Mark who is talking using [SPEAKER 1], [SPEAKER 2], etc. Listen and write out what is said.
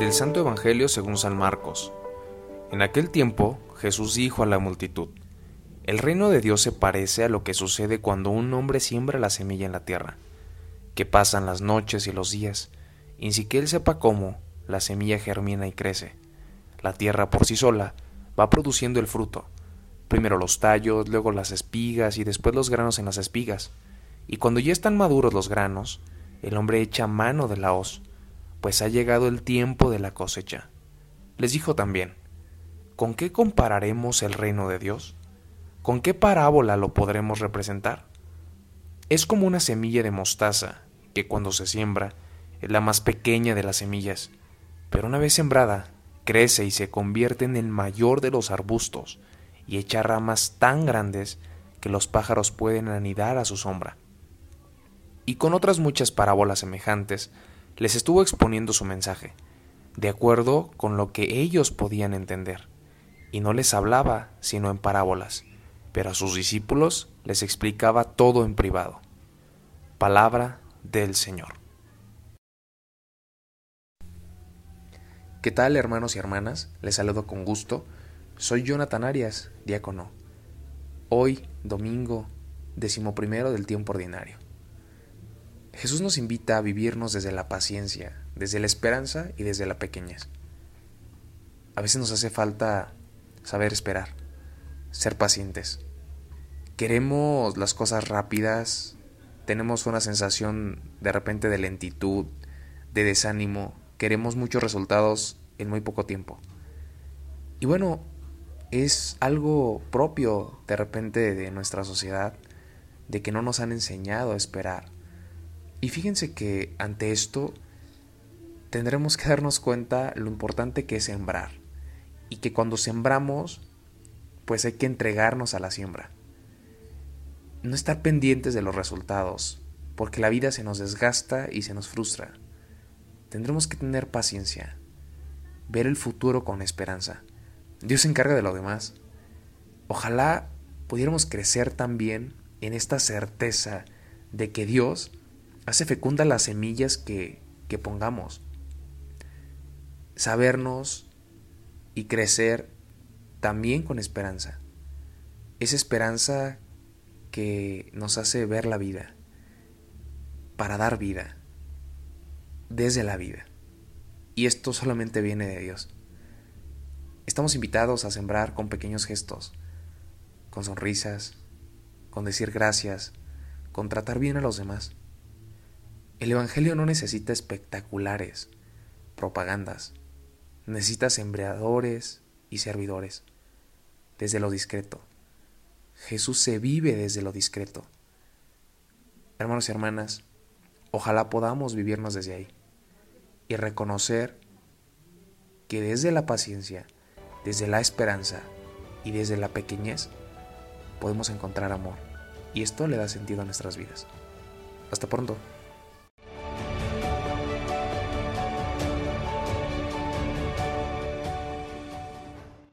[SPEAKER 1] Del Santo Evangelio según San Marcos. En aquel tiempo Jesús dijo a la multitud, El reino de Dios se parece a lo que sucede cuando un hombre siembra la semilla en la tierra, que pasan las noches y los días, y sin que él sepa cómo, la semilla germina y crece. La tierra por sí sola va produciendo el fruto, primero los tallos, luego las espigas y después los granos en las espigas. Y cuando ya están maduros los granos, el hombre echa mano de la hoz pues ha llegado el tiempo de la cosecha. Les dijo también, ¿con qué compararemos el reino de Dios? ¿Con qué parábola lo podremos representar? Es como una semilla de mostaza, que cuando se siembra es la más pequeña de las semillas, pero una vez sembrada, crece y se convierte en el mayor de los arbustos y echa ramas tan grandes que los pájaros pueden anidar a su sombra. Y con otras muchas parábolas semejantes, les estuvo exponiendo su mensaje, de acuerdo con lo que ellos podían entender, y no les hablaba sino en parábolas, pero a sus discípulos les explicaba todo en privado. Palabra del Señor. ¿Qué tal hermanos y hermanas? Les saludo con gusto. Soy Jonathan Arias, diácono. Hoy, domingo, decimoprimero del tiempo ordinario. Jesús nos invita a vivirnos desde la paciencia, desde la esperanza y desde la pequeñez. A veces nos hace falta saber esperar, ser pacientes. Queremos las cosas rápidas, tenemos una sensación de repente de lentitud, de desánimo, queremos muchos resultados en muy poco tiempo. Y bueno, es algo propio de repente de nuestra sociedad, de que no nos han enseñado a esperar, y fíjense que ante esto tendremos que darnos cuenta lo importante que es sembrar y que cuando sembramos pues hay que entregarnos a la siembra. No estar pendientes de los resultados, porque la vida se nos desgasta y se nos frustra. Tendremos que tener paciencia, ver el futuro con esperanza. Dios se encarga de lo demás. Ojalá pudiéramos crecer también en esta certeza de que Dios hace fecunda las semillas que, que pongamos. Sabernos y crecer también con esperanza. Esa esperanza que nos hace ver la vida, para dar vida, desde la vida. Y esto solamente viene de Dios. Estamos invitados a sembrar con pequeños gestos, con sonrisas, con decir gracias, con tratar bien a los demás. El Evangelio no necesita espectaculares, propagandas, necesita sembradores y servidores, desde lo discreto. Jesús se vive desde lo discreto. Hermanos y hermanas, ojalá podamos vivirnos desde ahí y reconocer que desde la paciencia, desde la esperanza y desde la pequeñez podemos encontrar amor y esto le da sentido a nuestras vidas. Hasta pronto.